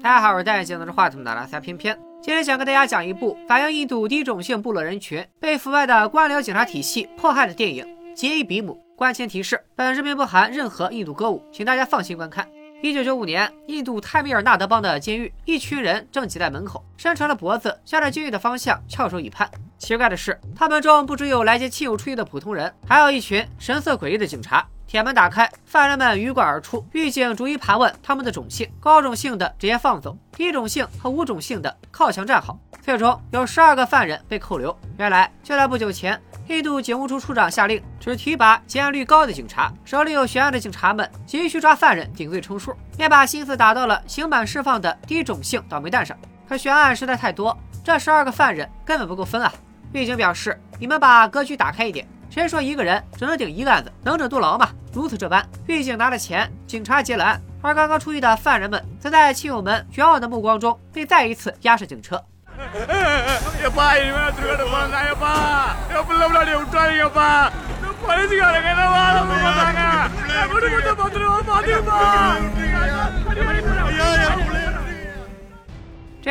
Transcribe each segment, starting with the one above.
大家好，我是戴眼镜拿着话筒的拉塞偏偏。今天想跟大家讲一部反映印度低种姓部落人群被腐败的官僚警察体系迫害的电影《杰伊比姆》。关前提示：本视频不含任何印度歌舞，请大家放心观看。一九九五年，印度泰米尔纳德邦的监狱，一群人正挤在门口，伸长了脖子，向着监狱的方向翘首以盼。奇怪的是，他们中不只有来接亲友出狱的普通人，还有一群神色诡异的警察。铁门打开，犯人们鱼贯而出。狱警逐一盘问他们的种姓，高种姓的直接放走，低种姓和无种姓的靠墙站好。最终有十二个犯人被扣留。原来就在不久前，印度警务处处长下令，只提拔结案率高的警察，手里有悬案的警察们急需抓犯人顶罪充数，便把心思打到了刑满释放的低种姓倒霉蛋上。可悬案实在太多，这十二个犯人根本不够分啊！狱警表示：“你们把格局打开一点。”谁说一个人只能顶一个案子？能者多劳嘛！如此这般，狱警拿了钱，警察结了案，而刚刚出狱的犯人们，则在亲友们绝望的目光中，被再一次押上警车。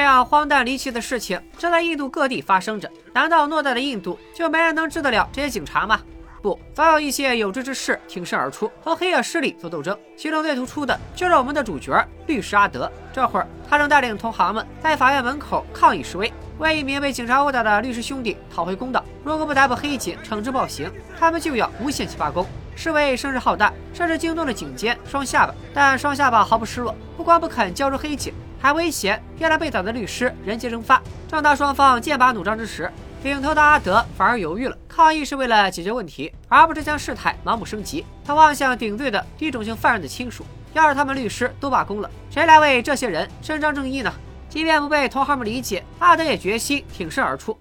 这样荒诞离奇的事情正在印度各地发生着。难道偌大的印度就没人能治得了这些警察吗？不，早有一些有志之士挺身而出，和黑恶势力做斗争。其中最突出的就是我们的主角律师阿德。这会儿，他正带领同行们在法院门口抗议示威，为一名被警察殴打的律师兄弟讨回公道。如果不逮捕黑警，惩治暴行，他们就要无限期罢工。示威声势浩大，甚至惊动了警监双下巴。但双下巴毫不失落，不光不肯交出黑警。还威胁原来被打的律师人间蒸发。正当双方剑拔弩张之时，领头的阿德反而犹豫了。抗议是为了解决问题，而不是将事态盲目升级。他望向顶罪的低种姓犯人的亲属，要是他们律师都罢工了，谁来为这些人伸张正义呢？即便不被同行们理解，阿德也决心挺身而出。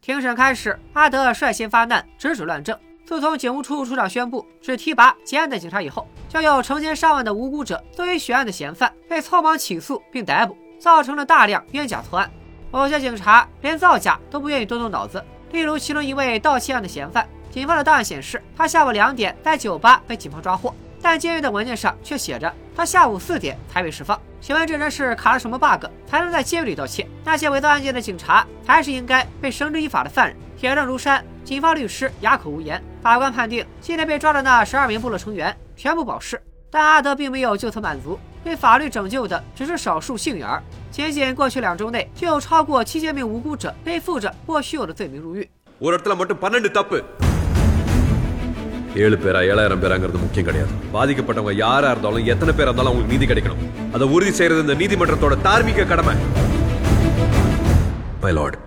庭审开始，阿德率先发难，直指乱政。自从警务处处长宣布只提拔结案的警察以后，就有成千上万的无辜者作为悬案的嫌犯被匆忙起诉并逮捕，造成了大量冤假错案。某些警察连造假都不愿意动动脑子。例如，其中一位盗窃案的嫌犯，警方的档案显示，他下午两点在酒吧被警方抓获，但监狱的文件上却写着他下午四点才被释放。请问这人是卡了什么 bug 才能在监狱里盗窃？那些伪造案件的警察才是应该被绳之以法的犯人。铁证如山，警方律师哑口无言。法官判定今天被抓的那十二名部落成员全部保释，但阿德并没有就此满足，被法律拯救的只是少数幸运儿。仅仅过去两周内，就有超过七千名无辜者背负着莫须有的罪名入狱。ஏழு பேரா ஏழாயிரம் பேராங்கிறது முக்கியம் கிடையாது பாதிக்கப்பட்டவங்க யாரா இருந்தாலும் எத்தனை பேர் இருந்தாலும் அவங்களுக்கு நீதி கிடைக்கணும் அதை உறுதி செய்யறது இந்த நீதிமன்றத்தோட தார்மீக கடமை மை லார்ட்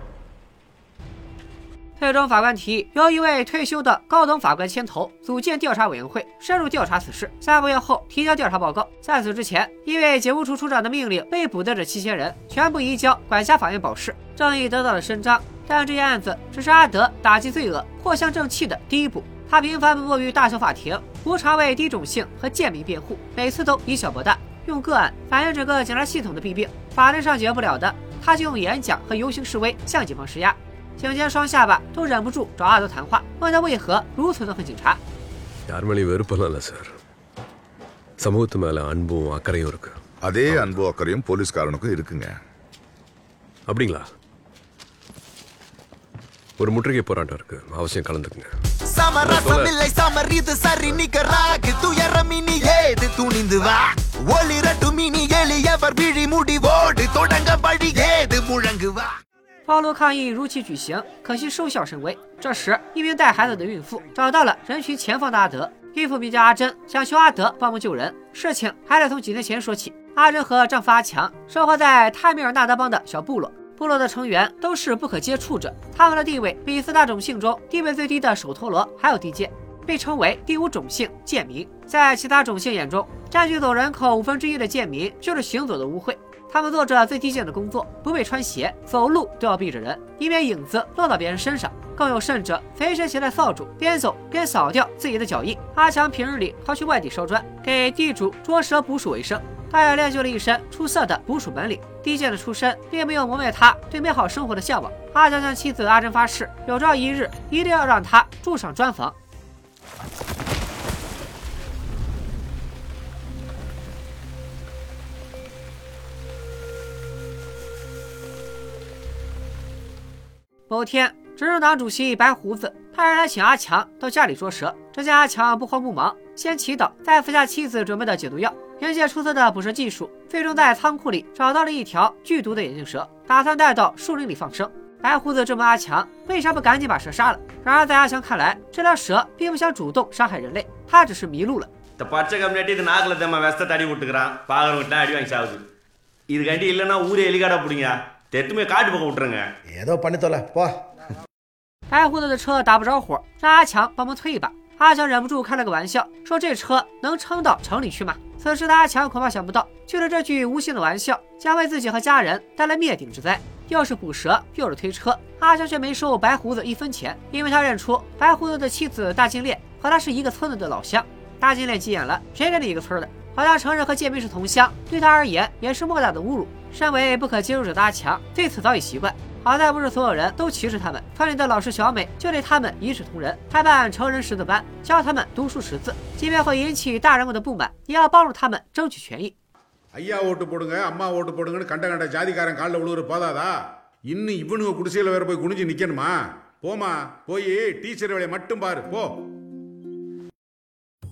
最终，法官提议由一位退休的高等法官牵头组建调查委员会，深入调查此事。三个月后提交调查报告。在此之前，因为警务处处长的命令被捕的这七千人全部移交管辖法院保释，正义得到了伸张。但这些案子只是阿德打击罪恶、破向正气的第一步。他频繁奔波于大小法庭，无偿为低种姓和贱民辩护，每次都以小博大，用个案反映整个警察系统的弊病。法律上解决不了的，他就用演讲和游行示威向警方施压。警监双下巴都忍不住找阿德谈话，问他为何如此憎恨警察。யார் மேலேயும் வெறுப்பெல்லாம் இல்லை சார் சமூகத்து மேல அன்பும் அக்கறையும் இருக்கு அதே அன்பு அக்கறையும் போலீஸ்காரனுக்கும் இருக்குங்க அப்படிங்களா ஒரு முற்றுகை போராட்டம் இருக்கு அவசியம் கலந்துக்குங்க சமரசமில்லை சமர் இது சரி நிகராகு துயரமினி ஏது துணிந்து வா ஒளிரட்டும் இனி எளியவர் விழி முடிவோடு தொடங்க வழி ஏது முழங்கு வா 暴露抗议如期举行，可惜收效甚微。这时，一名带孩子的孕妇找到了人群前方的阿德。孕妇名叫阿珍，想求阿德帮忙救人。事情还得从几年前说起。阿珍和丈夫阿强生活在泰米尔纳德邦的小部落，部落的成员都是不可接触者，他们的地位比四大种姓中地位最低的首陀罗还要低贱，被称为第五种姓贱民。在其他种姓眼中，占据总人口五分之一的贱民就是行走的污秽。他们做着最低贱的工作，不被穿鞋，走路都要避着人，以免影子落到别人身上。更有甚者，随身携带扫帚，边走边扫掉自己的脚印。阿强平日里靠去外地烧砖，给地主捉蛇捕鼠为生。他也练就了一身出色的捕鼠本领。低贱的出身并没有磨灭他对美好生活的向往。阿强向妻子阿珍发誓，有朝一日一定要让她住上砖房。某天，执政党主席白胡子派人来请阿强到家里捉蛇。只见阿强不慌不忙，先祈祷，再服下妻子准备的解毒药。凭借出色的捕蛇技术，最终在仓库里找到了一条剧毒的眼镜蛇，打算带到树林里放生。白胡子质问阿强为啥不赶紧把蛇杀了。然而在阿强看来，这条蛇并不想主动伤害人类，它只是迷路了。இந்த பச்சை கம்யூனிட்டி இது நாக்கில் தம்ம விஷத்தை தடி விட்டுக்கிறான் பார்க்குறவங்களாம் அடி வாங்கி சாகுது இது கண்டி இல்லைன்னா ஊரே எலிகாடா பிடிங்க தெத்துமே காட்டு பக்கம் விட்டுருங்க ஏதோ பண்ணி தொலை போ白胡子的车打不着火，让阿强帮忙推一把。阿强忍不住开了个玩笑，说这车能撑到城里去吗？此时的阿强恐怕想不到，就着这句无心的玩笑，将为自己和家人带来灭顶之灾。又是捕蛇，又是推车，阿强却没收白胡子一分钱，因为他认出白胡子的妻子大金链和他是一个村子的老乡。大金链急眼了，谁跟你一个村的？好像承认和建斌是同乡，对他而言也是莫大的侮辱。 身为不可接受者的阿强，对此早已习惯。好在不是所有人都歧视他们，村里的老师小美就对他们一视同仁，开办成人识字班，教他们读书识字，即便会引起大人们的不满，也要帮助他们争取权益。 ஐயா ஓட்டு போடுங்க அம்மா ஓட்டு போடுங்கன்னு கண்ட கண்ட ஜாதிக்காரன் காலில் விழுவுற போதாதா இன்னும் இவனுங்க குடிசையில் வேற போய் குனிஞ்சு நிக்கணுமா போமா போய் டீச்சர் வேலையை மட்டும் பாரு போ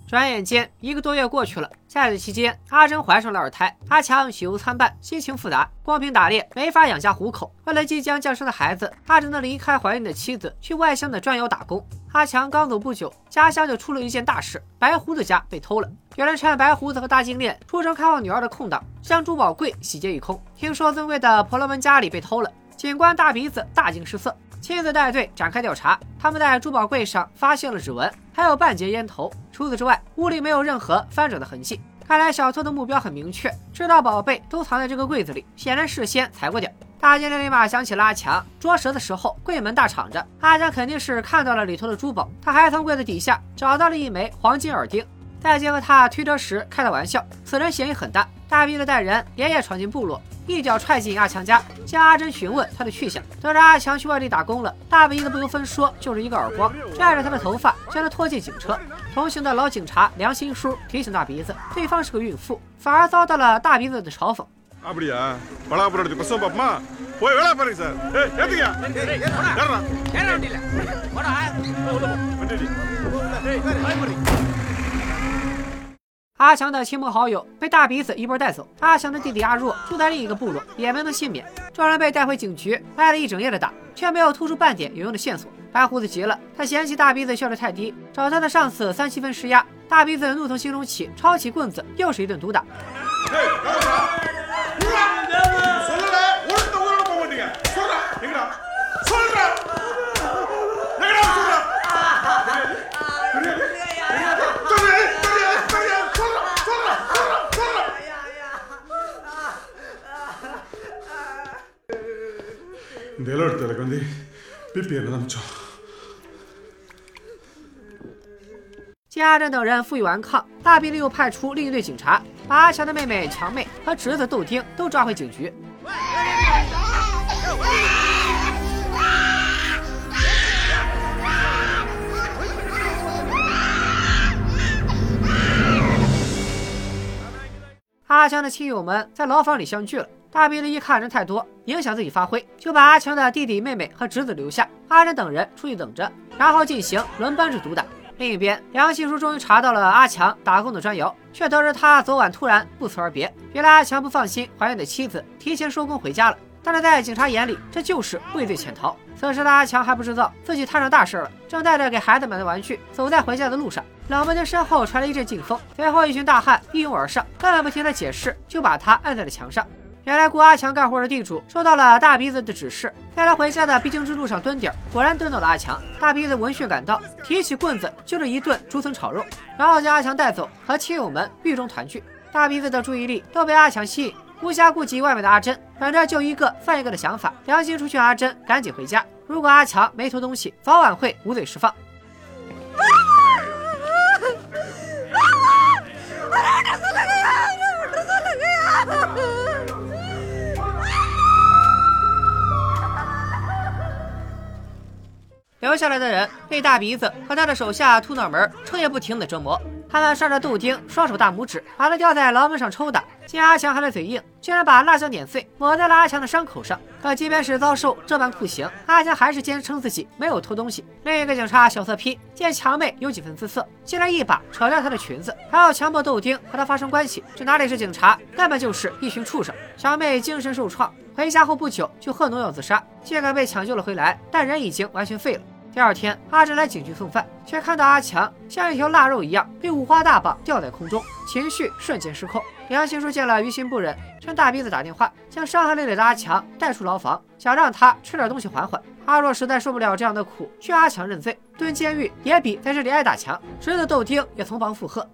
转眼间一个多月过去了，在此期间，阿珍怀上了二胎，阿强喜忧参半，心情复杂。光凭打猎没法养家糊口，为了即将降生的孩子，他只能离开怀孕的妻子，去外乡的砖窑打工。阿强刚走不久，家乡就出了一件大事：白胡子家被偷了。有人趁白胡子和大金链出城看望女儿的空档，将珠宝柜洗劫一空。听说尊贵的婆罗门家里被偷了，警官大鼻子大惊失色。亲自带队展开调查，他们在珠宝柜上发现了指纹，还有半截烟头。除此之外，屋里没有任何翻找的痕迹。看来小偷的目标很明确，知道宝贝都藏在这个柜子里，显然事先踩过点。大金链立马想起了阿强捉蛇的时候，柜门大敞着，阿强肯定是看到了里头的珠宝。他还从柜子底下找到了一枚黄金耳钉。再结合他推车时开的玩笑，此人嫌疑很大。大鼻子带人连夜闯进部落，一脚踹进阿强家，向阿珍询问他的去向。得知阿强去外地打工了，大鼻子不由分说就是一个耳光，拽着他的头发将他拖进警车。同行的老警察良心叔提醒大鼻子，对方是个孕妇，反而遭到了大鼻子的嘲讽。阿强的亲朋好友被大鼻子一波带走，阿强的弟弟阿若住在另一个部落，也没能幸免。众人被带回警局，挨了一整夜的打，却没有突出半点有用的线索。白胡子急了，他嫌弃大鼻子效率太低，找他的上司三七分施压。大鼻子怒从心中起，抄起棍子又是一顿毒打。得了，得了，兄弟，别别那么冲。家政等人负隅顽抗，大兵又派出另一队警察，把阿强的妹妹强妹和侄子豆丁都抓回警局。阿强的亲友们在牢房里相聚了。大鼻子一看人太多，影响自己发挥，就把阿强的弟弟、妹妹和侄子留下，阿珍等人出去等着，然后进行轮班制毒打。另一边，梁新书终于查到了阿强打工的砖窑，却得知他昨晚突然不辞而别。原来阿强不放心怀孕的妻子，提前收工回家了。但是在警察眼里，这就是畏罪潜逃。此时的阿强还不知道自己摊上大事了，正带着给孩子买的玩具走在回家的路上，冷不丁身后传来一阵劲风，随后一群大汉一拥而上，根本不听他解释，就把他按在了墙上。原来雇阿强干活的地主收到了大鼻子的指示，在他回家的必经之路上蹲点，果然蹲到了阿强。大鼻子闻讯赶到，提起棍子就是一顿竹笋炒肉，然后将阿强带走，和亲友们狱中团聚。大鼻子的注意力都被阿强吸引，无暇顾及外面的阿珍，反正就一个犯一个的想法，良心出去阿珍赶紧回家。如果阿强没偷东西，早晚会无罪释放。留下来的人被大鼻子和他的手下吐脑门，彻夜不停的折磨。他们上着豆丁，双手大拇指，把他吊在牢门上抽打，见阿强还在嘴硬，居然把辣椒碾碎，抹在了阿强的伤口上。可即便是遭受这般酷刑，阿强还是坚称自己没有偷东西。另一个警察小色批见强妹有几分姿色，竟然一把扯掉她的裙子，还要强迫豆丁和她发生关系。这哪里是警察，根本就是一群畜生！小妹精神受创，回家后不久就喝农药自杀，竟然被抢救了回来，但人已经完全废了。第二天，阿珍来警局送饭，却看到阿强像一条腊肉一样被五花大绑吊在空中，情绪瞬间失控。杨新叔见了于心不忍，趁大鼻子打电话，将伤痕累累的阿强带出牢房，想让他吃点东西缓缓。阿若实在受不了这样的苦，劝阿强认罪，蹲监狱也比在这里挨打强。儿子豆丁也从旁附和。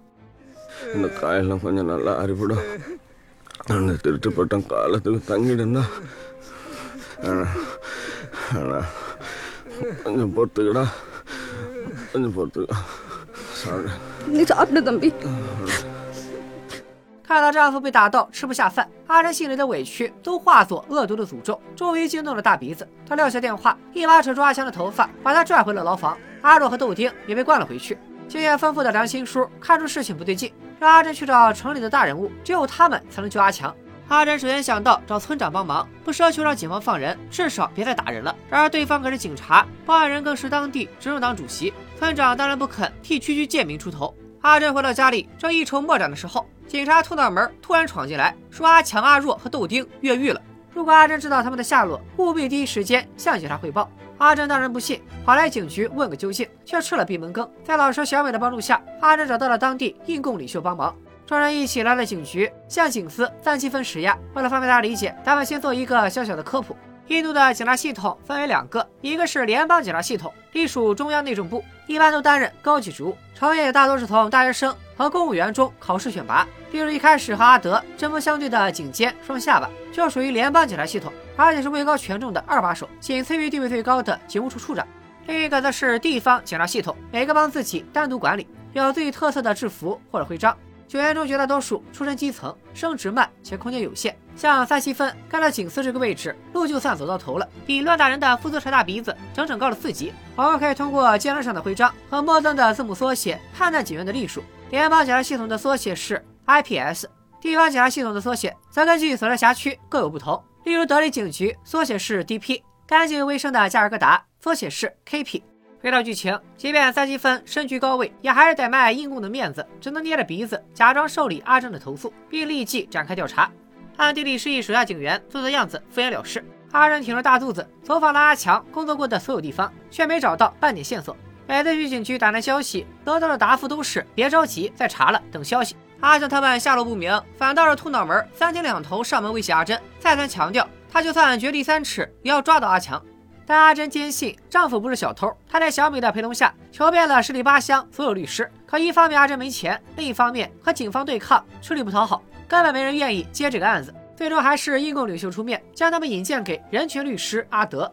看到丈夫被打到吃不下饭，阿珍心里的委屈都化作恶毒的诅咒，终于惊动了大鼻子。他撂下电话，一把扯住阿强的头发，把他拽回了牢房。阿若和豆丁也被关了回去。经验丰富的梁新叔看出事情不对劲，让阿珍去找城里的大人物，只有他们才能救阿强。阿珍首先想到找村长帮忙，不奢求让警方放人，至少别再打人了。然而对方可是警察，报案人更是当地执政党主席，村长当然不肯替区区贱民出头。阿珍回到家里，正一筹莫展的时候，警察秃脑门突然闯进来，说阿强、阿若和豆丁越狱了。如果阿珍知道他们的下落，务必第一时间向警察汇报。阿珍当然不信，跑来警局问个究竟，却吃了闭门羹。在老师小美的帮助下，阿珍找到了当地印共领袖帮忙。众人一起来了警局，向警司赞基芬施压。为了方便大家理解，咱们先做一个小小的科普。印度的警察系统分为两个，一个是联邦警察系统，隶属中央内政部，一般都担任高级职务，成员也大多是从大学生和公务员中考试选拔。例如一开始和阿德针锋相对的警监双下巴，就属于联邦警察系统，而且是位高权重的二把手，仅次于地位最高的警务处处长。另一个则是地方警察系统，每个帮自己单独管理，有自己特色的制服或者徽章。警员中绝大多数出身基层，升职慢且空间有限。像三七分干到警司这个位置，路就算走到头了，比乱打人的负责扯大鼻子整整高了四级。偶尔可以通过肩章上的徽章和末端的字母缩写判断警员的隶属。联邦检察系统的缩写是 IPS，地方检察系统的缩写则根据所在辖区各有不同。例如德里警局缩写是 DP，干净卫生的加尔各答缩写是 KP。回到剧情，即便三七分身居高位，也还是得卖印共的面子，只能捏着鼻子假装受理阿正的投诉，并立即展开调查。暗地里示意手下警员做做样子，敷衍了事。阿珍挺着大肚子走访了阿强工作过的所有地方，却没找到半点线索。每次去警局打探消息，得到的答复都是别着急，再查了，等消息。阿强他们下落不明，反倒是秃脑门三天两头上门威胁阿珍，再三强调他就算掘地三尺也要抓到阿强。但阿珍坚信丈夫不是小偷，她在小美的陪同下求遍了十里八乡所有律师。可一方面阿珍没钱，另一方面和警方对抗吃力不讨好，根本没人愿意接这个案子。最终还是印共领袖出面，将他们引荐给人权律师阿德。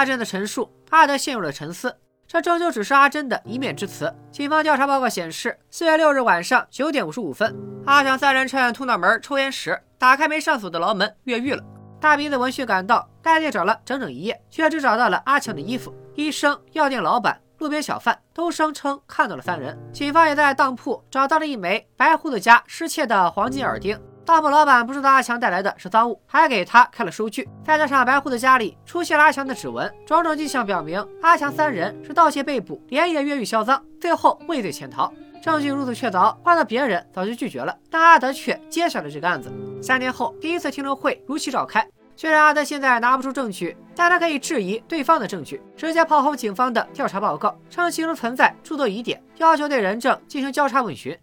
阿珍的陈述，阿德陷入了沉思。这终究只是阿珍的一面之词。警方调查报告显示，四月六日晚上九点五十五分，阿强三人趁秃脑门抽烟时，打开没上锁的牢门越狱了。大鼻子闻讯赶到，带队找了整整一夜，却只找到了阿强的衣服。医生、药店老板、路边小贩都声称看到了三人。警方也在当铺找到了一枚白胡子家失窃的黄金耳钉。当铺老板不知道阿强带来的是赃物，还给他开了收据。再加上白胡子家里出现了阿强的指纹，种种迹象表明阿强三人是盗窃被捕，连夜越狱销赃，最后畏罪潜逃。证据如此确凿，换了别人早就拒绝了，但阿德却接下了这个案子。三年后，第一次听证会如期召开。虽然阿德现在拿不出证据，但他可以质疑对方的证据，直接炮轰警方的调查报告，称其中存在诸多疑点，要求对人证进行交叉问询。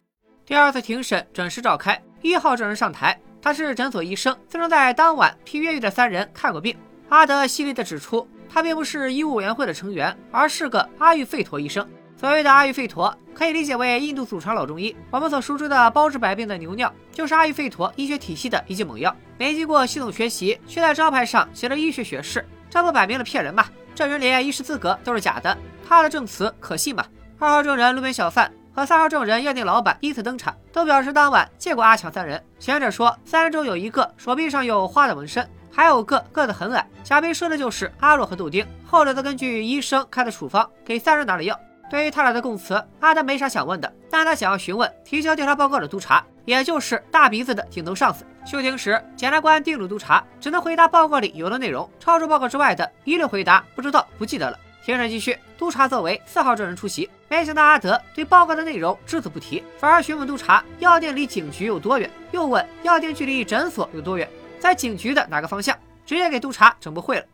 第二次庭审准时召开，一号证人上台，他是诊所医生，自称在当晚替越狱的三人看过病。阿德犀利地指出，他并不是医务委员会的成员，而是个阿育吠陀医生。所谓的阿育吠陀，可以理解为印度祖传老中医。我们所熟知的包治百病的牛尿，就是阿育吠陀医学体系的一剂猛药。没经过系统学习，却在招牌上写着医学学士，这不摆明了骗人吗？这人连医师资格都是假的，他的证词可信吗？二号证人路边小贩和三号证人药店老板依次登场，都表示当晚见过阿强三人。前者说，三人中有一个手臂上有花的纹身，还有个个子很矮。贾冰说的就是阿若和杜丁，后者则根据医生开的处方给三人拿了药。对于他俩的供词，阿德没啥想问的，但他想要询问提交调查报告的督察，也就是大鼻子的顶头上司。休庭时，检察官叮嘱督察，只能回答报告里有的内容，超出报告之外的，一律回答不知道、不记得了。庭审继续，督察作为四号证人出席，没想到阿德对报告的内容只字不提，反而询问督察药店离警局有多远，又问药店距离诊所有多远，在警局的哪个方向，直接给督察整不会了。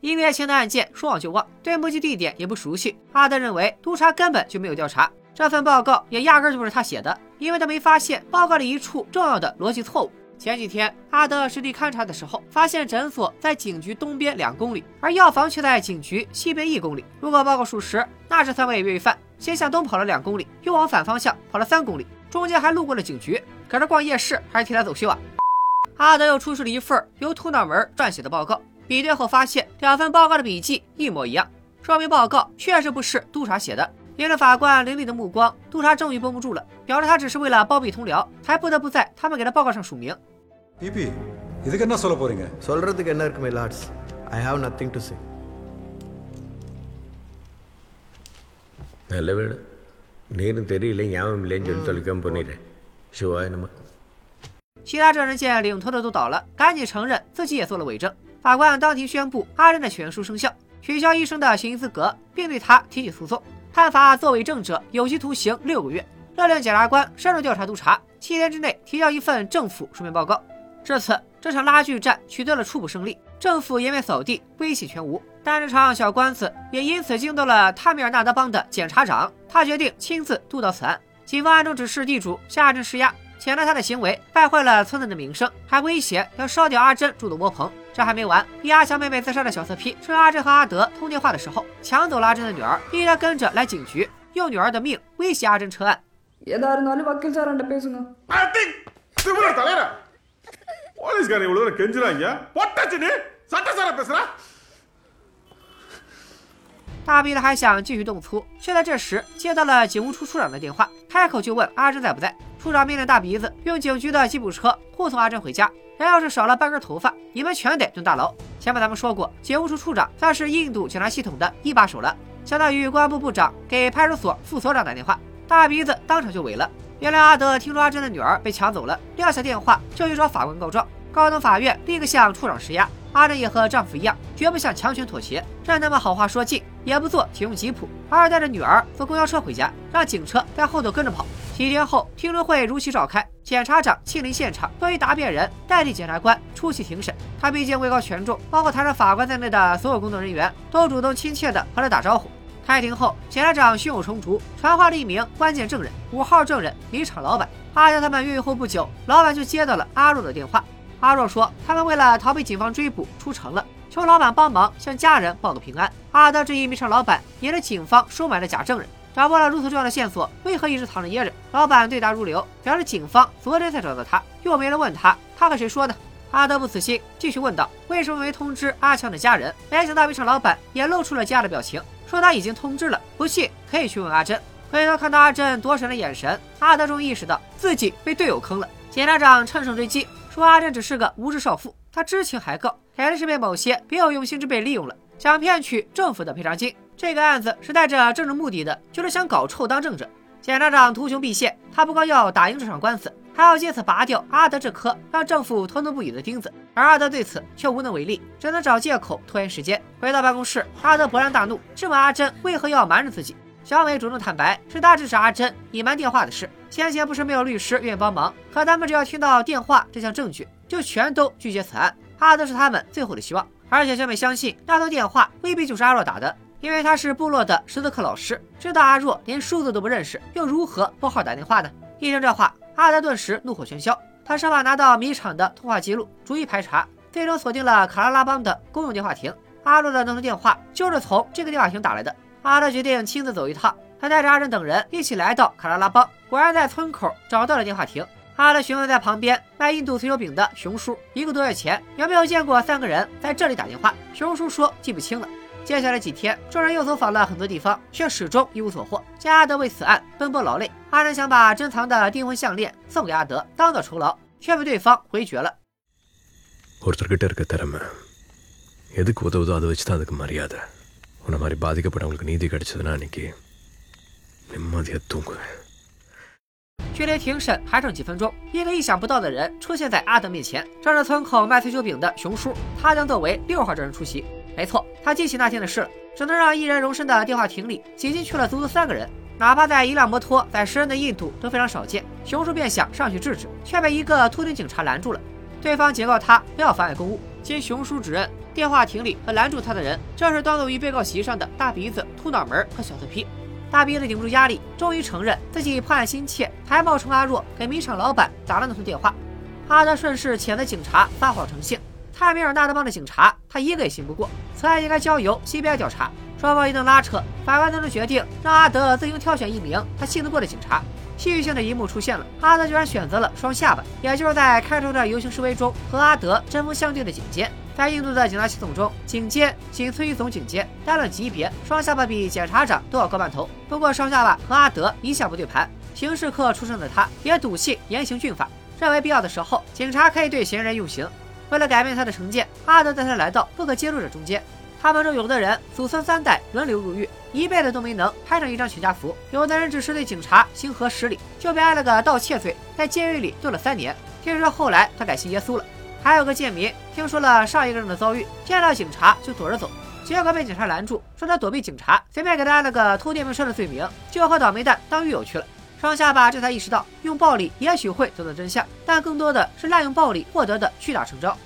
因为前的案件说忘就忘，对目击地点也不熟悉。阿德认为督察根本就没有调查这份报告，也压根儿不是他写的，因为他没发现报告里一处重要的逻辑错误。前几天阿德实地勘察的时候，发现诊所在警局东边两公里，而药房却在警局西边一公里。如果报告属实，那这三位越狱犯先向东跑了两公里，又往反方向跑了三公里，中间还路过了警局。可是逛夜市还是替他走秀啊！阿德又出示了一份由秃脑门撰写的报告。比对后发现，两份报告的笔记一模一样，说明报告确实不是督察写的。迎着法官凌厉的目光，督察终于绷不住了，表示他只是为了包庇同僚，才不得不在他们给的报告上署名。பிபி இதுக்கு என்ன சொல்ல போறீங்க சொல்றதுக்கு என்ன இருக்கு my Lord's I have nothing to say நல்ல வேலை நேரும் தெரியல ஞாபகம் இல்லைன்னு சொல்லி தொலைக்காம பண்ணிடுறேன் சிவாய நம்ம 其他证人见领头的都倒了，赶紧承认自己也做了伪证。法官当庭宣布阿仁的确认书生效，取消医生的行医资格，并对他提起诉讼， 判罚作伪证者有期徒刑六个月，勒令检察官深入调查督察，七天之内提交一份政府书面报告。至此，这场拉锯战取得了初步胜利，政府颜面扫地，威信全无。但这场小官司也因此惊动了泰米尔纳德邦的检察长，他决定亲自督导此案。警方暗中指示地主向阿珍施压。谴责他的行为败坏了村子的名声，还威胁要烧掉阿珍住的窝棚。这还没完，李阿强妹妹自杀的小色批趁阿珍和阿德通电话的时候，抢走了阿珍的女儿，逼她跟着来警局，用女儿的命威胁阿珍撤案。大鼻子还想继续动粗，却在这时接到了警务处处长的电话，开口就问阿珍在不在。处长命令大鼻子用警局的吉普车护送阿珍回家，人要是少了半根头发，你们全得蹲大牢。前面咱们说过，警务处处长算是印度警察系统的一把手了，相当于公安部部长给派出所副所长打电话，大鼻子当场就萎了。原来阿德听说阿珍的女儿被抢走了，撂下电话就去找法官告状。高等法院立刻向处长施压，阿珍也和丈夫一样，绝不向强权妥协，任他们好话说尽，也不坐铁用吉普，而带着女儿坐公交车回家，让警车在后头跟着跑。几天后，听证会如期召开，检察长亲临现场，作为答辩人代替检察官出席庭审。他毕竟位高权重，包括台上法官在内的所有工作人员都主动亲切地和他打招呼。开庭后，检察长胸有成竹，传唤了一名关键证人——五号证人米厂老板。阿娇他们越狱后不久，老板就接到了阿若的电话。阿若说，他们为了逃避警方追捕，出城了，求老板帮忙向家人报个平安。阿德质疑米厂老板也是警方收买的假证人。掌握了如此重要的线索，为何一直藏着掖着？老板对答如流，表示警方昨天才找到他，又没人问他，他和谁说呢？阿德不死心，继续问道：“为什么没通知阿强的家人？”没想到米厂老板也露出了惊讶的表情，说他已经通知了，不信可以去问阿珍。回头看到阿珍躲闪的眼神，阿德终于意识到自己被队友坑了。检察长乘胜追击，说阿珍只是个无知少妇，他知情还告，肯定是被某些别有用心之辈利用了，想骗取政府的赔偿金。这个案子是带着政治目的的，就是想搞臭当政者。检察长图穷匕现，他不光要打赢这场官司，还要借此拔掉阿德这颗让政府头疼不已的钉子。而阿德对此却无能为力，只能找借口拖延时间。回到办公室，阿德勃然大怒，质问阿珍为何要瞒着自己。小美主动坦白，是他指使阿珍隐瞒电话的事。先前不是没有律师愿意帮忙，可他们只要听到电话这项证据，就全都拒绝此案。阿德是他们最后的希望，而且小美相信那通电话未必就是阿若打的。因为他是部落的识字课老师，知道阿若连数字都不认识，又如何拨号打电话呢？一听这话，阿德顿时怒火全消。他设法拿到米厂的通话记录，逐一排查，最终锁定了卡拉拉邦的公用电话亭。阿洛的那通电话就是从这个电话亭打来的。阿德决定亲自走一趟，他带着阿珍等人一起来到卡拉拉邦，果然在村口找到了电话亭。阿德询问在旁边卖印度脆油饼的熊叔，一个多月前有没有见过三个人在这里打电话？熊叔说记不清了。接下来几天，众人又走访了很多地方，却始终一无所获。见阿德为此案奔波劳累，阿珍想把珍藏的订婚项链送给阿德当做酬劳，却被对方回绝了。距离庭审还剩几分钟，一个意想不到的人出现在阿德面前，正是村口卖脆酒饼的熊叔。他将作为六号证人出席。没错，他记起那天的事了。只能让一人容身的电话亭里挤进去了足足三个人，哪怕在一辆摩托载十人的印度都非常少见。熊叔便想上去制止，却被一个秃顶警察拦住了。对方警告他不要妨碍公务。经熊叔指认，电话亭里和拦住他的人，正是端坐于被告席上的大鼻子、秃脑门和小色批。大鼻子顶不住压力，终于承认自己破案心切，还冒充阿若给米厂老板打了那通电话。阿德顺势谴责警察撒谎成性。泰米尔纳德邦的警察，他一个也信不过。此案应该交由 CBI 调查。双方一顿拉扯，法官最终决定让阿德自行挑选一名他信得过的警察。戏剧性的一幕出现了，阿德居然选择了双下巴，也就是在开头的游行示威中和阿德针锋相对的警监。在印度的警察系统中，警监仅次于总警监，担任级别，双下巴比检察长都要高半头。不过双下巴和阿德一向不对盘，刑事课出身的他也笃信严刑峻法，认为必要的时候警察可以对嫌疑人用刑。为了改变他的成见，阿德带他来到不可接触者中间。他们中有的人祖孙三代轮流入狱，一辈子都没能拍上一张全家福；有的人只是对警察行合十里，就被挨了个盗窃罪，在监狱里蹲了三年。听说后来他改信耶稣了。还有个贱民，听说了上一个人的遭遇，见到警察就躲着走，结果被警察拦住，说他躲避警察，随便给他安了个偷电瓶车的罪名，就要和倒霉蛋当狱友去了。双下巴这才意识到，用暴力也许会得到真相，但更多的是滥用暴力获得的屈打成招。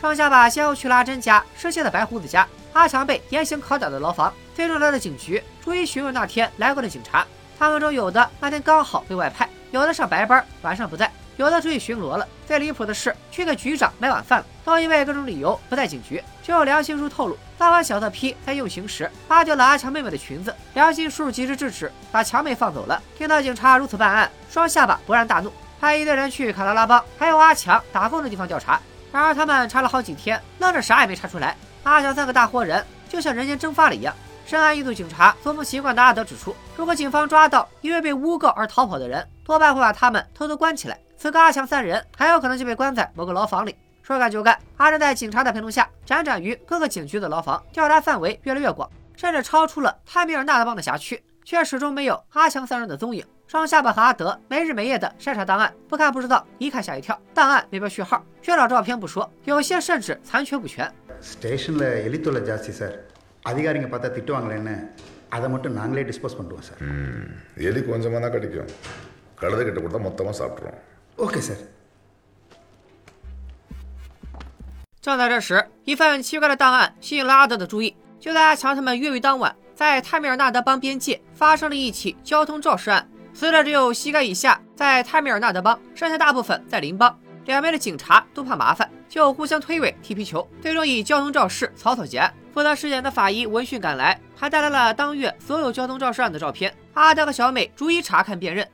双下巴先后去了阿珍家、失窃的白胡子家、阿强被严刑拷打的牢房，最终来到警局，逐一询问那天来过的警察。他们中有的那天刚好被外派，有的上白班，晚上不在。有的出去巡逻了，最离谱的是去给局长买晚饭了，都因为各种理由不在警局。只有良心叔透露，当晚小特批在用刑时扒掉了阿强妹妹的裙子，良心叔及时制止，把强妹放走了。听到警察如此办案，双下巴勃然大怒，派一队人去卡拉拉邦，还有阿强打工的地方调查。然而他们查了好几天，愣是啥也没查出来。阿强三个大活人就像人间蒸发了一样。深谙印度警察作风习惯的阿德指出，如果警方抓到因为被诬告而逃跑的人，多半会把他们偷偷关起来。此刻，阿强三人很有可能就被关在某个牢房里。说干就干，阿正在警察的陪同下，辗转于各个警局的牢房，调查范围越来越广，甚至超出了泰米尔纳德邦的辖区，却始终没有阿强三人的踪影。双下巴和阿德没日没夜地筛查档案，不看不知道，一看吓一跳，档案里边序号缺少照片不说，有些甚至残缺不全。Station ok 正在这时一份奇怪的档案吸引了阿德的注意。就在阿强他们越狱当晚在泰米尔纳德邦边界发生了一起交通肇事案。死者只有膝盖以下在泰米尔纳德邦剩下大部分在邻邦。两边的警察都怕麻烦就互相推诿踢皮球最终以交通肇事草草结案。负责尸检的法医闻讯赶来还带来了当月所有交通肇事案的照片。阿德和小美逐一查看辨认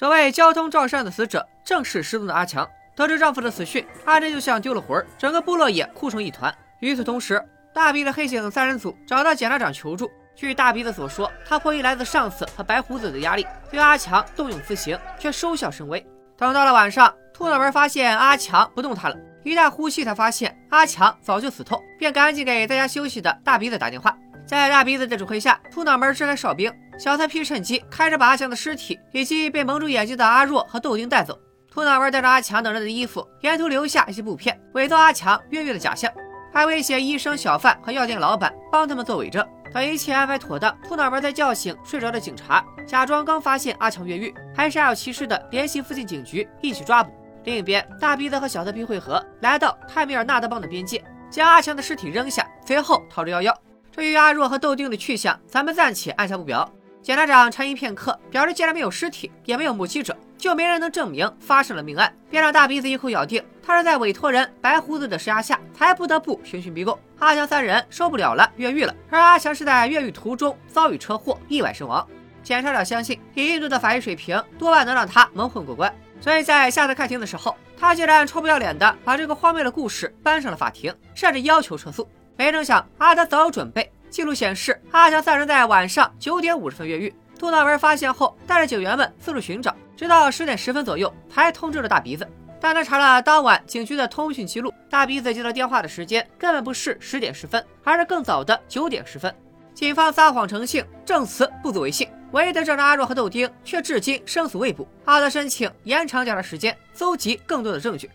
所谓交通肇事案的死者，正是失踪的阿强。得知丈夫的死讯，阿珍就像丢了魂儿，整个部落也哭成一团。与此同时，大鼻子黑警三人组找到检察长求助。据大鼻子所说，他迫于来自上司和白胡子的压力，对阿强动用私刑，却收效甚微。等到了晚上，秃脑门发现阿强不动弹了，一旦呼吸，才发现阿强早就死透，便赶紧给在家休息的大鼻子打电话。在大鼻子的指挥下，秃脑门支开哨兵，小菜皮趁机开始把阿强的尸体以及被蒙住眼睛的阿若和豆丁带走。秃脑门带着阿强等人的衣服，沿途留下一些布片，伪造阿强越狱的假象，还威胁医生、小贩和药店老板帮他们做伪证。等一切安排妥当，秃脑门在叫醒睡着的警察，假装刚发现阿强越狱，还煞有其事的联系附近警局一起抓捕。另一边，大鼻子和小色批会合，来到泰米尔纳德邦的边界，将阿强的尸体扔下，随后逃之夭夭。至于阿若和豆丁的去向，咱们暂且按下不表。检察长沉吟片刻，表示既然没有尸体，也没有目击者，就没人能证明发生了命案，便让大鼻子一口咬定他是在委托人白胡子的施压下，才不得不刑讯逼供。阿强三人受不了了，越狱了。而阿强是在越狱途中遭遇车祸，意外身亡。检察长相信，以印度的法医水平，多半能让他蒙混过关。所以在下次开庭的时候，他竟然臭不要脸的把这个荒谬的故事搬上了法庭，甚至要求撤诉。没成想，阿德早有准备。记录显示，阿强三人在晚上九点五十分越狱。杜大文发现后，带着警员们四处寻找，直到十点十分左右才通知了大鼻子。但他查了当晚警局的通讯记录，大鼻子接到电话的时间根本不是十点十分，而是更早的九点十分。警方撒谎成性，证词不足为信。唯一的证人阿若和豆丁却至今生死未卜。阿德申请延长调查时间，搜集更多的证据。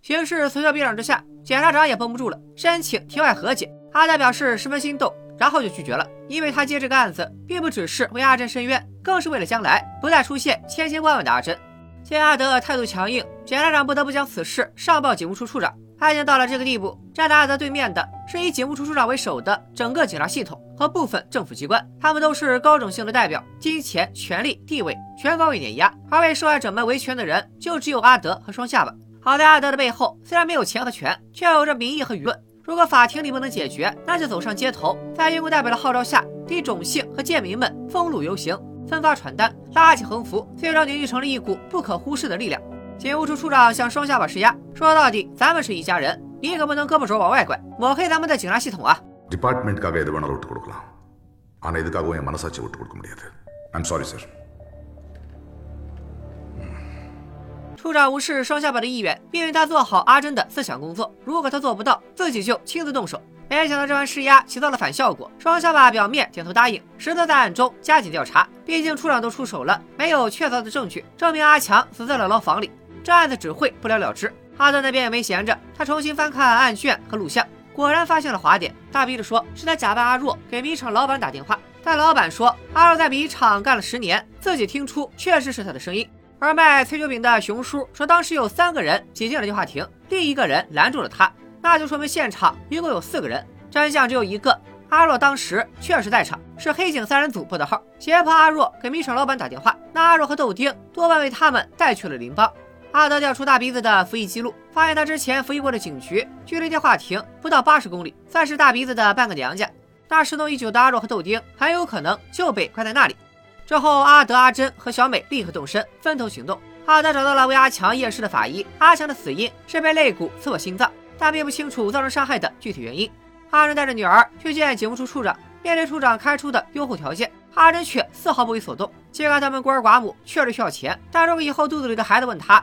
形势此消彼长之下，检察长也绷不住了，申请庭外和解。阿德表示十分心动，然后就拒绝了，因为他接这个案子，并不只是为阿珍伸冤，更是为了将来不再出现千千万万的阿珍。见阿德态度强硬，检察长不得不将此事上报警务处处长。案件到了这个地步，站在阿德对面的是以警务处处长为首的整个警察系统和部分政府机关，他们都是高种姓的代表，金钱、权力、地位全方位碾压，而为受害者们维权的人就只有阿德和双下巴。好在阿德的背后虽然没有钱和权，却有着民意和舆论。如果法庭里不能解决，那就走上街头，在英国代表的号召下，替种姓和贱民们封路游行，分发传单，拉起横幅，最终凝聚成了一股不可忽视的力量。警务处处长向双下巴施压，说到底，咱们是一家人，你可不能胳膊肘往外拐，抹黑咱们的警察系统啊！Department I'm sorry, sir. 处长无视双下巴的意愿，命令他做好阿珍的思想工作。如果他做不到，自己就亲自动手。没想到这番施压起到了反效果，双下巴表面点头答应，实则在暗中加紧调查。毕竟处长都出手了，没有确凿的证据证明阿强死在了牢房里，这案子只会不了了之。阿德那边也没闲着，他重新翻看案卷和录像，果然发现了滑点。大鼻子说是他假扮阿若给米厂老板打电话，但老板说阿若在米厂干了十年，自己听出确实是他的声音。而卖脆酒饼的熊叔说，当时有三个人挤进了电话亭，另一个人拦住了他，那就说明现场一共有四个人。真相只有一个，阿若当时确实在场，是黑警三人组拨的号，胁迫阿若给米厂老板打电话。那阿若和豆丁多半为他们带去了邻邦。阿德调出大鼻子的服役记录，发现他之前服役过的警局距离电话亭不到八十公里，算是大鼻子的半个娘家。那失踪已久的阿若和豆丁很有可能就被关在那里。之后，阿德、阿珍和小美立刻动身，分头行动。阿德找到了为阿强验尸的法医，阿强的死因是被肋骨刺破心脏，但并不清楚造成伤害的具体原因。阿珍带着女儿去见警务处处长，面对处长开出的优厚条件，阿珍却丝毫不为所动。尽管他们孤儿寡母，确实需要钱，但如果以后肚子里的孩子问他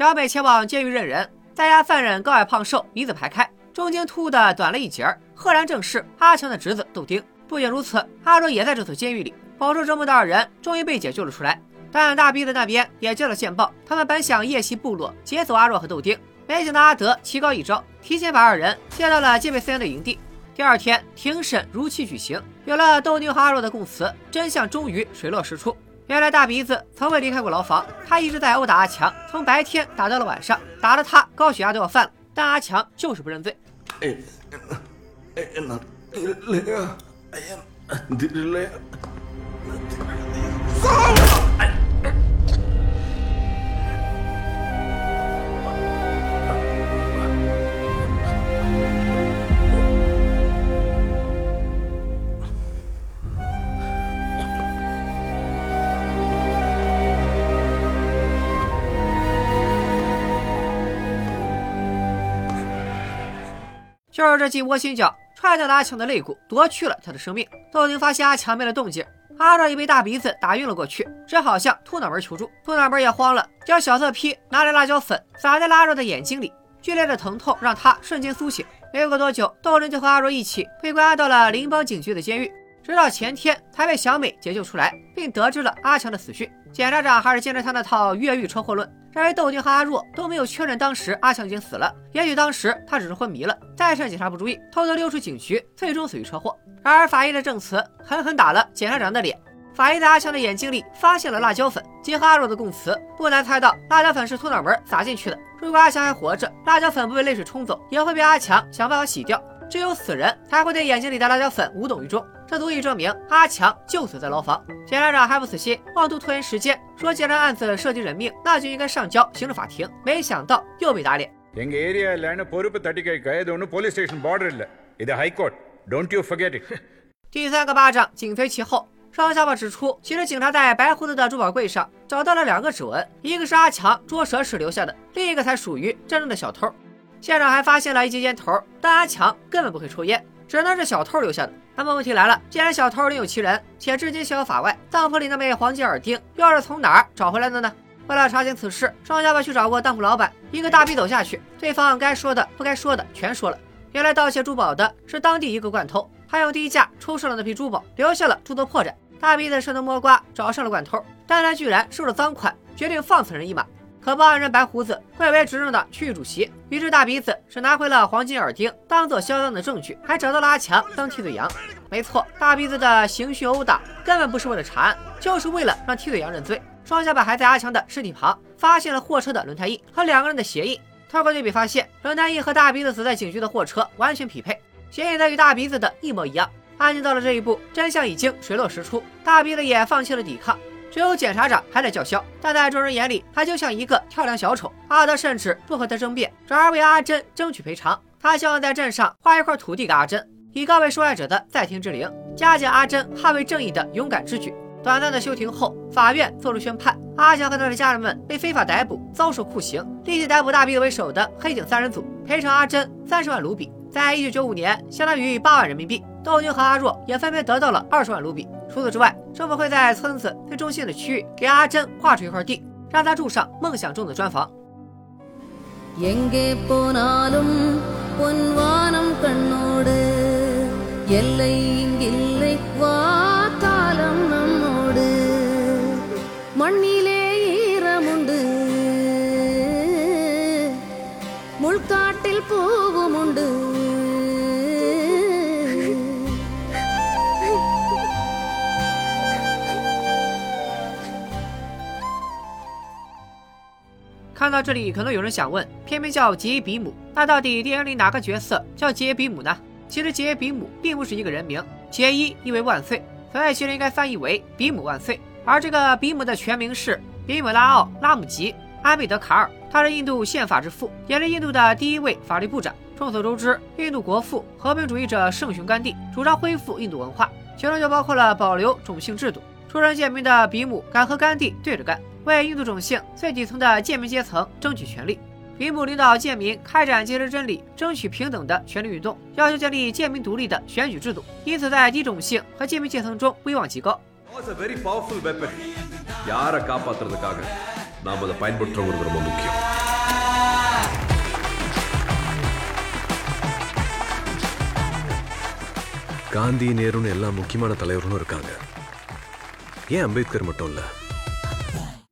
小美前往监狱认人，在押犯人高矮胖瘦，鼻子排开，中间凸的短了一截，赫然正是阿强的侄子豆丁。不仅如此，阿若也在这所监狱里。饱受折磨的二人终于被解救了出来，但大鼻子那边也接了线报，他们本想夜袭部落劫走阿若和豆丁，没想到阿德棋高一招，提前把二人接到了戒备森严的营地。第二天，庭审如期举行，有了豆丁和阿若的供词，真相终于水落石出。原来大鼻子从未离开过牢房，他一直在殴打阿强，从白天打到了晚上，打得他高血压都要犯了，但阿强就是不认罪。哎，哎，那，哎呀，你这累。就是这记窝心脚踹掉了阿强的肋骨，夺去了他的生命。豆丁发现阿强没了动静，阿壮也被大鼻子打晕了过去，只好向兔脑门求助。兔脑门也慌了，叫小色批拿来辣椒粉撒在了阿壮的眼睛里，剧烈的疼痛让他瞬间苏醒。没过多久，豆丁就和阿若一起被关押到了邻邦警局的监狱，直到前天才被小美解救出来，并得知了阿强的死讯。检察长还是坚持他那套越狱车祸论，认为豆丁和阿若都没有确认当时阿强已经死了，也许当时他只是昏迷了，再趁警察不注意偷偷溜出警局，最终死于车祸。然而法医的证词狠狠打了检察长的脸。法医在阿强的眼睛里发现了辣椒粉，结合阿若的供词，不难猜到辣椒粉是从脑门撒进去的。如果阿强还活着，辣椒粉不被泪水冲走，也会被阿强想办法洗掉。只有死人才会对眼睛里的辣椒粉无动于衷，这足以证明阿强就死在牢房。检察长还不死心，妄图拖延时间，说既然案子涉及人命，那就应该上交刑事法庭。没想到又被打脸。第三个巴掌紧随其后，上下巴指出，其实警察在白胡子的珠宝柜上找到了两个指纹，一个是阿强捉蛇时留下的，另一个才属于真正的小偷。现场还发现了一截烟头，但阿强根本不会抽烟。只能是小偷留下的。那么问题来了，既然小偷另有其人，且至今逍遥法外，当铺里那枚黄金耳钉又是从哪儿找回来的呢？为了查清此事，双下巴去找过当铺老板，一个大逼走下去，对方该说的不该说的全说了。原来盗窃珠宝的是当地一个惯偷。他用低价出售了那批珠宝，留下了诸多破绽。大鼻子顺藤摸瓜找上了惯偷，但他居然收了赃款，决定放此人一马。可报案人白胡子贵为执政的区域主席，于是大鼻子只拿回了黄金耳钉，当做销赃的证据，还找到了阿强当替罪羊。没错，大鼻子的刑讯殴打根本不是为了查案，就是为了让替罪羊认罪。双下巴还在阿强的尸体旁发现了货车的轮胎印和两个人的鞋印，透过对比发现，轮胎印和大鼻子死在警局的货车完全匹配。鞋印则与大鼻子的一模一样。案件到了这一步，真相已经水落石出。大鼻子也放弃了抵抗，只有检察长还在叫嚣。但在众人眼里，他就像一个跳梁小丑。阿德甚至不和他争辩，转而为阿珍争取赔偿。他希望在镇上划一块土地给阿珍，以告慰受害者的在天之灵，嘉奖阿珍捍卫正义的勇敢之举。短暂的休庭后，法院作出宣判：阿强和他的家人们被非法逮捕，遭受酷刑，立即逮捕大鼻子为首的黑警三人组，赔偿阿珍三十万卢比。在一九九五年，相当于八万人民币。豆丁和阿若也分别得到了二十万卢比。除此之外，政府会在村子最中心的区域给阿珍划出一块地，让她住上梦想中的砖房。看到这里，可能有人想问：片名叫杰比姆，那到底电影里哪个角色叫杰比姆呢？其实杰比姆并不是一个人名，杰伊意为万岁，所以其实应该翻译为比姆万岁。而这个比姆的全名是比姆拉奥拉姆吉阿贝德卡尔，他是印度宪法之父，也是印度的第一位法律部长。众所周知，印度国父和平主义者圣雄甘地主张恢复印度文化，其中就包括了保留种姓制度。出身贱民的比姆敢和甘地对着干。为印度种姓最底层的贱民阶层争取权利，比姆领导贱民开展坚持真理、争取平等的权利运动，要求建立贱民独立的选举制度，因此在低种姓和贱民阶层中威望极高。காந்தி நேருன்னு எல்லா முக்கியமான தலைவர்களும் இருக்காங்க ஏன் அம்பேத்கர் மட்டும் இல்லை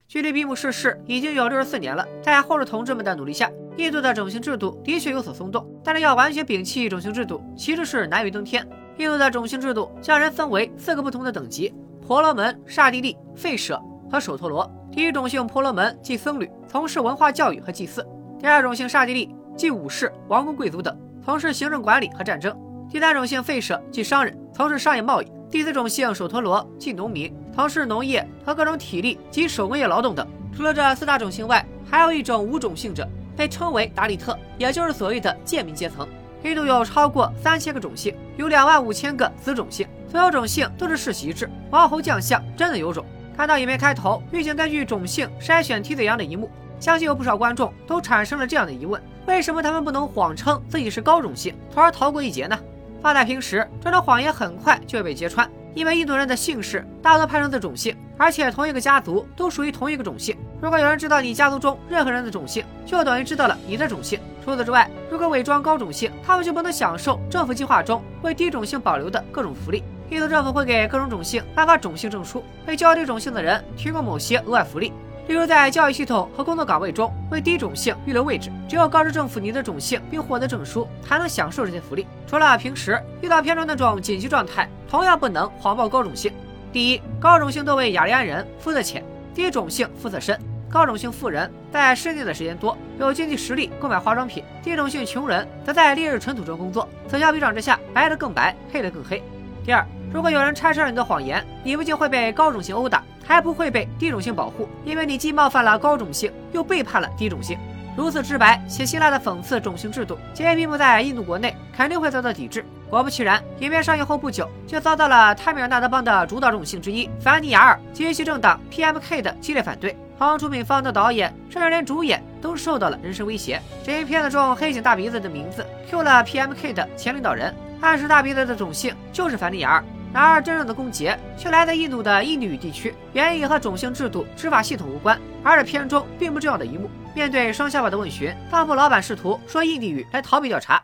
距离比姆逝世已经有六十四年了，在后世同志们的努力下，印度的种姓制度的确有所松动。但是要完全摒弃种姓制度，其实是难于登天。印度的种姓制度将人分为四个不同的等级：婆罗门、刹帝利、吠舍和首陀罗。第一种姓婆罗门即僧侣，从事文化教育和祭祀；第二种姓刹帝利即武士、王公贵族等，从事行政管理和战争；第三种姓吠舍即商人，从事商业贸易；第四种姓首陀罗即农民。 从事农业和各种体力及手工业劳动等。除了这四大种姓外，还有一种五种姓者，被称为达利特，也就是所谓的贱民阶层。印度有超过三千个种姓，有两万五千个子种姓，所有种姓都是世袭制，王侯将相真的有种。看到影片开头，狱警根据种姓筛选替罪羊的一幕，相信有不少观众都产生了这样的疑问：为什么他们不能谎称自己是高种姓，从而逃过一劫呢？放在平时，这种谎言很快就会被揭穿，因为印度人的姓氏大多派生自种姓，而且同一个家族都属于同一个种姓。如果有人知道你家族中任何人的种姓，就等于知道了你的种姓。除此之外，如果伪装高种姓，他们就不能享受政府计划中为低种姓保留的各种福利。印度政府会给各种种姓颁发种姓证书，为较低种姓的人提供某些额外福利。例如，在教育系统和工作岗位中为低种姓预留位置，只有告知政府你的种姓并获得证书，才能享受这些福利。除了平时遇到片中那种紧急状态，同样不能谎报高种姓。第一，高种姓多为雅利安人，肤色浅；低种姓肤色深。高种姓富人在室内的时间多，有经济实力购买化妆品；低种姓穷人则在烈日尘土中工作，此消彼长之下，白的更白，黑的更黑。第二，如果有人拆穿了你的谎言，你不仅会被高种姓殴打。还不会被低种姓保护，因为你既冒犯了高种姓，又背叛了低种姓。如此直白且辛辣的讽刺种姓制度，杰比姆在印度国内肯定会遭到抵制。果不其然，影片上映后不久就遭到了泰米尔纳德邦的主导种姓之一凡尼亚尔及其政党 PMK 的激烈反对。方出品方的导演，甚至连主演都受到了人身威胁。这一片子中黑警大鼻子的名字 Q 了 PMK 的前领导人，暗示大鼻子的种姓就是凡尼亚尔。然而，真正的攻讦却来自印度的印地语地区，原意和种姓制度、执法系统无关。而这片中并不重要的一幕，面对双下巴的问询，当铺老板试图说印地语来逃避调查。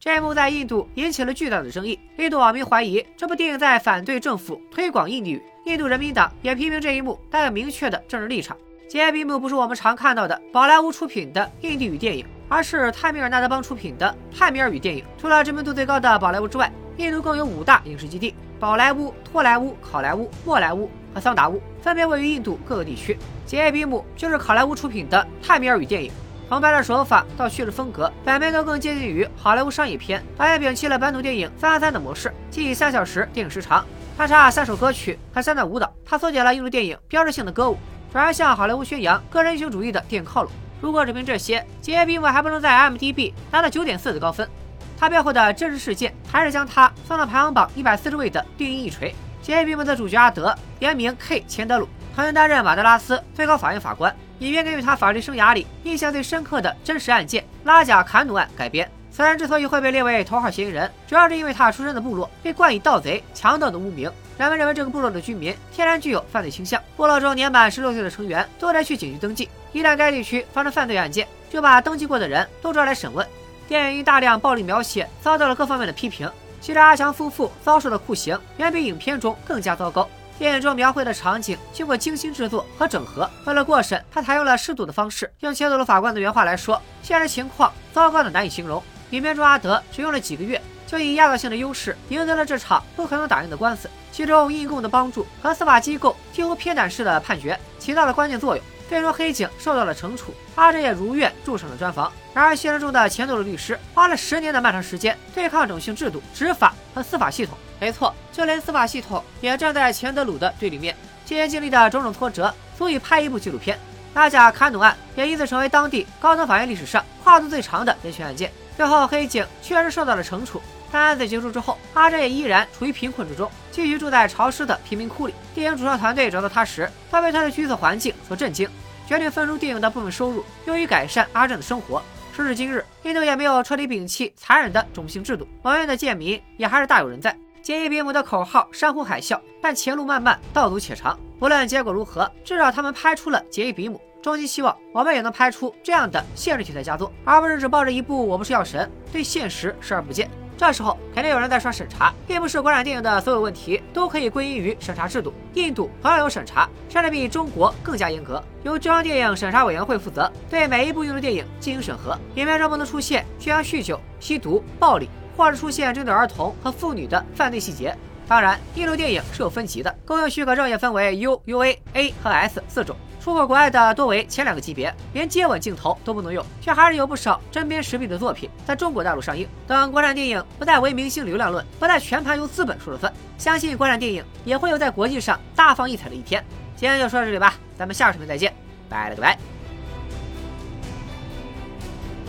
这一幕在印度引起了巨大的争议，印度网民怀疑这部电影在反对政府推广印地语，印度人民党也批评这一幕带有明确的政治立场。杰比姆不是我们常看到的宝莱坞出品的印地语电影，而是泰米尔纳德邦出品的泰米尔语电影。除了知名度最高的宝莱坞之外，印度共有五大影视基地：宝莱坞、托莱坞、考莱坞、莫莱坞和桑达坞，分别位于印度各个地区。杰比姆就是考莱坞出品的泰米尔语电影。从拍摄手法到叙事风格，两边都更接近于好莱坞商业片。导演摒弃了本土电影三三三的模式，即三小时电影时长，穿插三首歌曲和三段舞蹈。他缩减了印度电影标志性的歌舞。转而向好莱坞宣扬个人英雄主义的电影靠拢。如果只凭这些，杰比姆还不能在 m d b 拿到九点四的高分。他背后的真实事件，还是将他放到排行榜一百四十位的电影一锤。杰比姆的主角阿德，原名 K 钱德鲁，曾经担任马德拉斯最高法院法官。影片根据他法律生涯里印象最深刻的真实案件——拉贾坎努案改编。此人之所以会被列为头号嫌疑人，主要是因为他出身的部落被冠以盗贼、强盗的污名。人们认为这个部落的居民天然具有犯罪倾向，部落中年满十六岁的成员都得去警局登记。一旦该地区发生犯罪案件，就把登记过的人都抓来审问。电影因大量暴力描写遭到了各方面的批评，其实阿强夫妇遭受的酷刑远比影片中更加糟糕。电影中描绘的场景经过精心制作和整合，为了过审，他采用了适度的方式。用切走了法官的原话来说：“现实情况糟糕的难以形容。”影片中阿德只用了几个月，就以压倒性的优势赢得了这场不可能打赢的官司。其中印共的帮助和司法机构几乎偏袒式的判决起到了关键作用，最终黑警受到了惩处，阿哲也如愿住上了砖房。然而现实中的钱德鲁律师花了十年的漫长时间对抗种姓制度、执法和司法系统。没错，就连司法系统也站在钱德鲁的对立面。今年经历的种种挫折足以拍一部纪录片。拉贾坎努案也因此成为当地高等法院历史上跨度最长的人权案件。最后，黑警确实受到了惩处。但案子结束之后，阿珍也依然处于贫困之中，继续住在潮湿的贫民窟里。电影主创团队找到他时，他被他的居住环境所震惊，决定分出电影的部分收入，用于改善阿珍的生活。时至今日，印度也没有彻底摒弃残忍的种姓制度，埋怨的贱民也还是大有人在。杰伊比姆的口号山呼海啸，但前路漫漫，道阻且长。不论结果如何，至少他们拍出了杰伊比姆。衷心希望我们也能拍出这样的现实题材佳作，而不是只抱着一部《我不是药神》对现实视而不见。这时候肯定有人在刷审查，并不是国产电影的所有问题都可以归因于审查制度。印度同样有审查，甚至比中国更加严格，由中央电影审查委员会负责对每一部印度电影进行审核。影片中不能出现宣扬酗酒、吸毒、暴力，或者出现针对儿童和妇女的犯罪细节。当然，印度电影是有分级的，公映许可证也分为 U、UA、A 和 S 四种。出口国外的多为前两个级别，连接吻镜头都不能用，却还是有不少针砭时弊的作品在中国大陆上映。等国产电影不再唯明星流量论，不再全盘由资本说了算，相信国产电影也会有在国际上大放异彩的一天。今天就说到这里吧，咱们下个视频再见，拜了个拜。